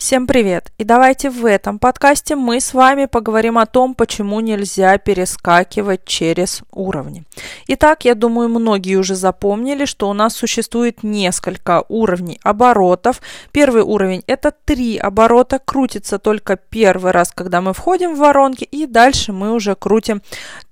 Всем привет! И давайте в этом подкасте мы с вами поговорим о том, почему нельзя перескакивать через уровни. Итак, я думаю, многие уже запомнили, что у нас существует несколько уровней оборотов. Первый уровень – это три оборота, крутится только первый раз, когда мы входим в воронки, и дальше мы уже крутим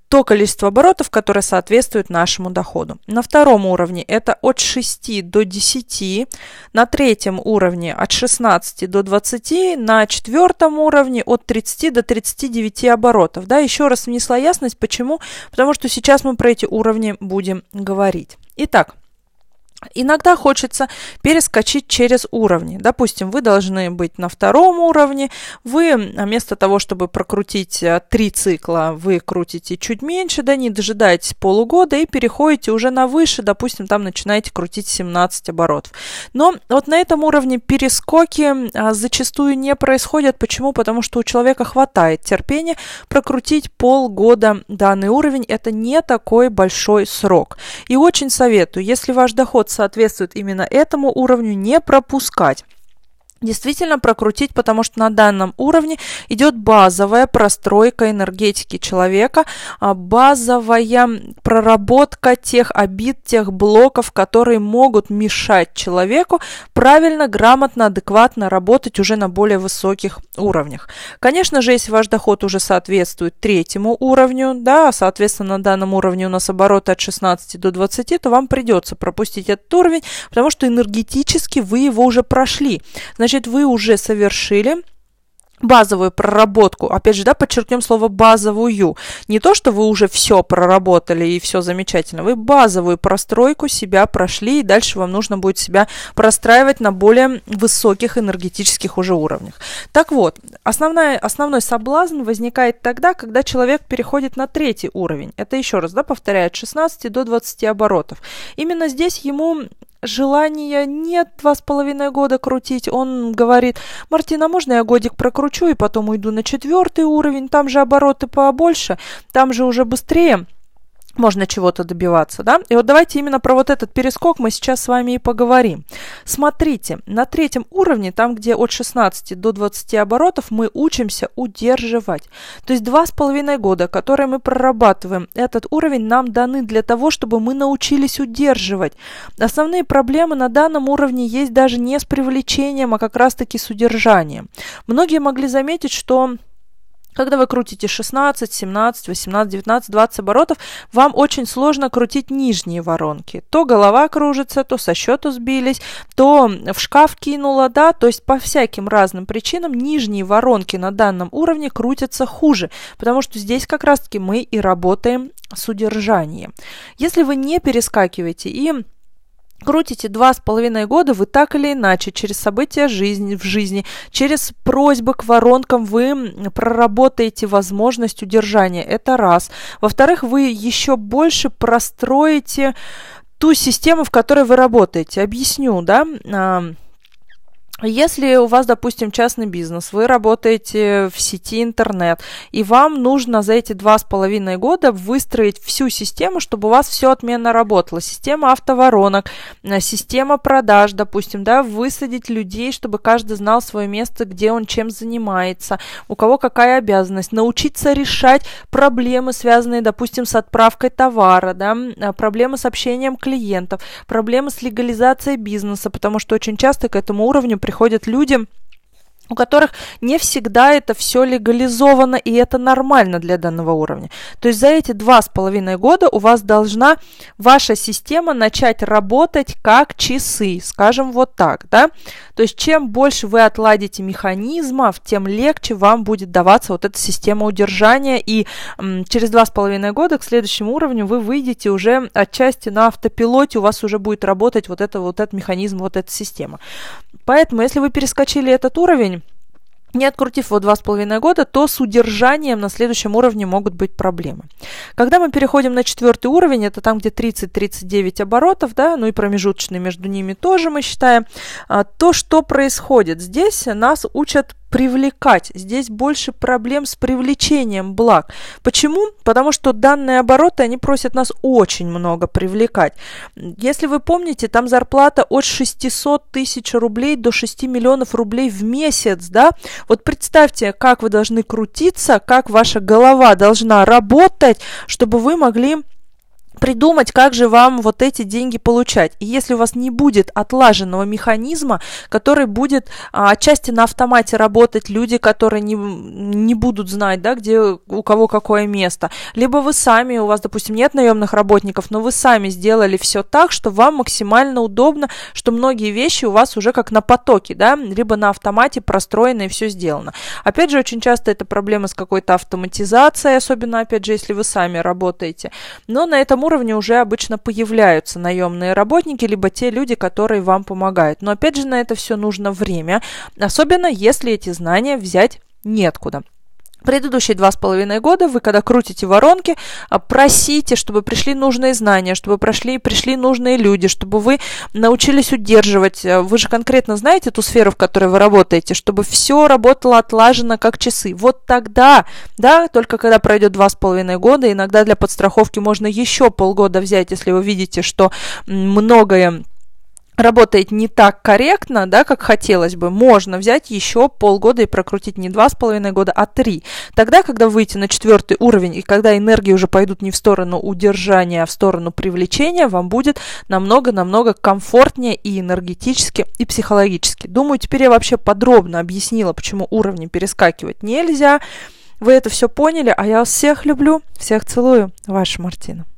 то количество оборотов, которое соответствует нашему доходу. На втором уровне это от 6 до 10, на третьем уровне от 16 до 20, на четвертом уровне от 30 до 39 оборотов. Да, еще раз внесла ясность, почему? Потому что сейчас мы про эти уровни будем говорить. Итак, Иногда хочется перескочить через уровни. Допустим, вы должны быть на втором уровне, вы вместо того, чтобы прокрутить э, три цикла, вы крутите чуть меньше, да, не дожидаетесь полугода и переходите уже на выше, допустим, там начинаете крутить 17 оборотов. Но вот на этом уровне перескоки а, зачастую не происходят. Почему? Потому что у человека хватает терпения прокрутить полгода данный уровень. Это не такой большой срок. И очень советую, если ваш доход соответствует именно этому уровню, не пропускать действительно прокрутить, потому что на данном уровне идет базовая простройка энергетики человека, а, базовая проработка тех обид, тех блоков, которые могут мешать человеку правильно, грамотно, адекватно работать уже на более высоких уровнях. Конечно же, если ваш доход уже соответствует третьему уровню, да, соответственно, на данном уровне у нас обороты от 16 до 20, то вам придется пропустить этот уровень, потому что энергетически вы его уже прошли. Значит, значит, вы уже совершили базовую проработку, опять же, да, подчеркнем слово базовую, не то, что вы уже все проработали и все замечательно, вы базовую простройку себя прошли, и дальше вам нужно будет себя простраивать на более высоких энергетических уже уровнях. Так вот, основная, основной соблазн возникает тогда, когда человек переходит на третий уровень, это еще раз, да, повторяет, 16 до 20 оборотов. Именно здесь ему желания нет два с половиной года крутить. Он говорит, Мартина, можно я годик прокручу и потом уйду на четвертый уровень, там же обороты побольше, там же уже быстрее можно чего-то добиваться, да? И вот давайте именно про вот этот перескок мы сейчас с вами и поговорим. Смотрите, на третьем уровне, там, где от 16 до 20 оборотов, мы учимся удерживать. То есть два с половиной года, которые мы прорабатываем, этот уровень нам даны для того, чтобы мы научились удерживать. Основные проблемы на данном уровне есть даже не с привлечением, а как раз-таки с удержанием. Многие могли заметить, что когда вы крутите 16, 17, 18, 19, 20 оборотов, вам очень сложно крутить нижние воронки. То голова кружится, то со счету сбились, то в шкаф кинула, да, то есть по всяким разным причинам нижние воронки на данном уровне крутятся хуже, потому что здесь как раз-таки мы и работаем с удержанием. Если вы не перескакиваете и крутите два с половиной года, вы так или иначе через события жизни, в жизни, через просьбы к воронкам вы проработаете возможность удержания. Это раз. Во-вторых, вы еще больше простроите ту систему, в которой вы работаете. Объясню, да. Если у вас, допустим, частный бизнес, вы работаете в сети интернет, и вам нужно за эти два с половиной года выстроить всю систему, чтобы у вас все отменно работало. Система автоворонок, э, система продаж, допустим, да, высадить людей, чтобы каждый знал свое место, где он чем занимается, у кого какая обязанность, научиться решать проблемы, связанные, допустим, с отправкой товара, да, э, проблемы с общением клиентов, проблемы с легализацией бизнеса, потому что очень часто к этому уровню приходят люди, у которых не всегда это все легализовано, и это нормально для данного уровня. То есть за эти два с половиной года у вас должна ваша система начать работать как часы, скажем вот так, да. То есть чем больше вы отладите механизмов, тем легче вам будет даваться вот эта система удержания, и м, через два с половиной года к следующему уровню вы выйдете уже отчасти на автопилоте, у вас уже будет работать вот это вот этот механизм, вот эта система. Поэтому, если вы перескочили этот уровень, не открутив его два с половиной года, то с удержанием на следующем уровне могут быть проблемы. Когда мы переходим на четвертый уровень, это там, где 30-39 оборотов, да, ну и промежуточные между ними тоже мы считаем, а, то, что происходит? Здесь нас учат привлекать. Здесь больше проблем с привлечением благ. Почему? Потому что данные обороты, они просят нас очень много привлекать. Если вы помните, там зарплата от 600 тысяч рублей до 6 миллионов рублей в месяц, да? Вот представьте, как вы должны крутиться, как ваша голова должна работать, чтобы вы могли придумать, как же вам вот эти деньги получать. И если у вас не будет отлаженного механизма, который будет а, отчасти на автомате работать, люди, которые не, не будут знать, да, где у кого какое место, либо вы сами, у вас, допустим, нет наемных работников, но вы сами сделали все так, что вам максимально удобно, что многие вещи у вас уже как на потоке, да, либо на автомате простроено и все сделано. Опять же, очень часто это проблема с какой-то автоматизацией, особенно, опять же, если вы сами работаете. Но на этом уровне уже обычно появляются наемные работники, либо те люди, которые вам помогают. Но опять же на это все нужно время, особенно если эти знания взять неоткуда. Предыдущие два с половиной года вы, когда крутите воронки, а, просите, чтобы пришли нужные знания, чтобы прошли, пришли нужные люди, чтобы вы научились удерживать. А, вы же конкретно знаете ту сферу, в которой вы работаете, чтобы все работало отлажено как часы. Вот тогда, да, только когда пройдет два с половиной года, иногда для подстраховки можно еще полгода взять, если вы видите, что многое работает не так корректно, да, как хотелось бы, можно взять еще полгода и прокрутить не два с половиной года, а три. Тогда, когда выйти на четвертый уровень и когда энергии уже пойдут не в сторону удержания, а в сторону привлечения, вам будет намного-намного комфортнее и энергетически, и психологически. Думаю, теперь я вообще подробно объяснила, почему уровни перескакивать нельзя. Вы это все поняли, а я вас всех люблю, всех целую. Ваша Мартина.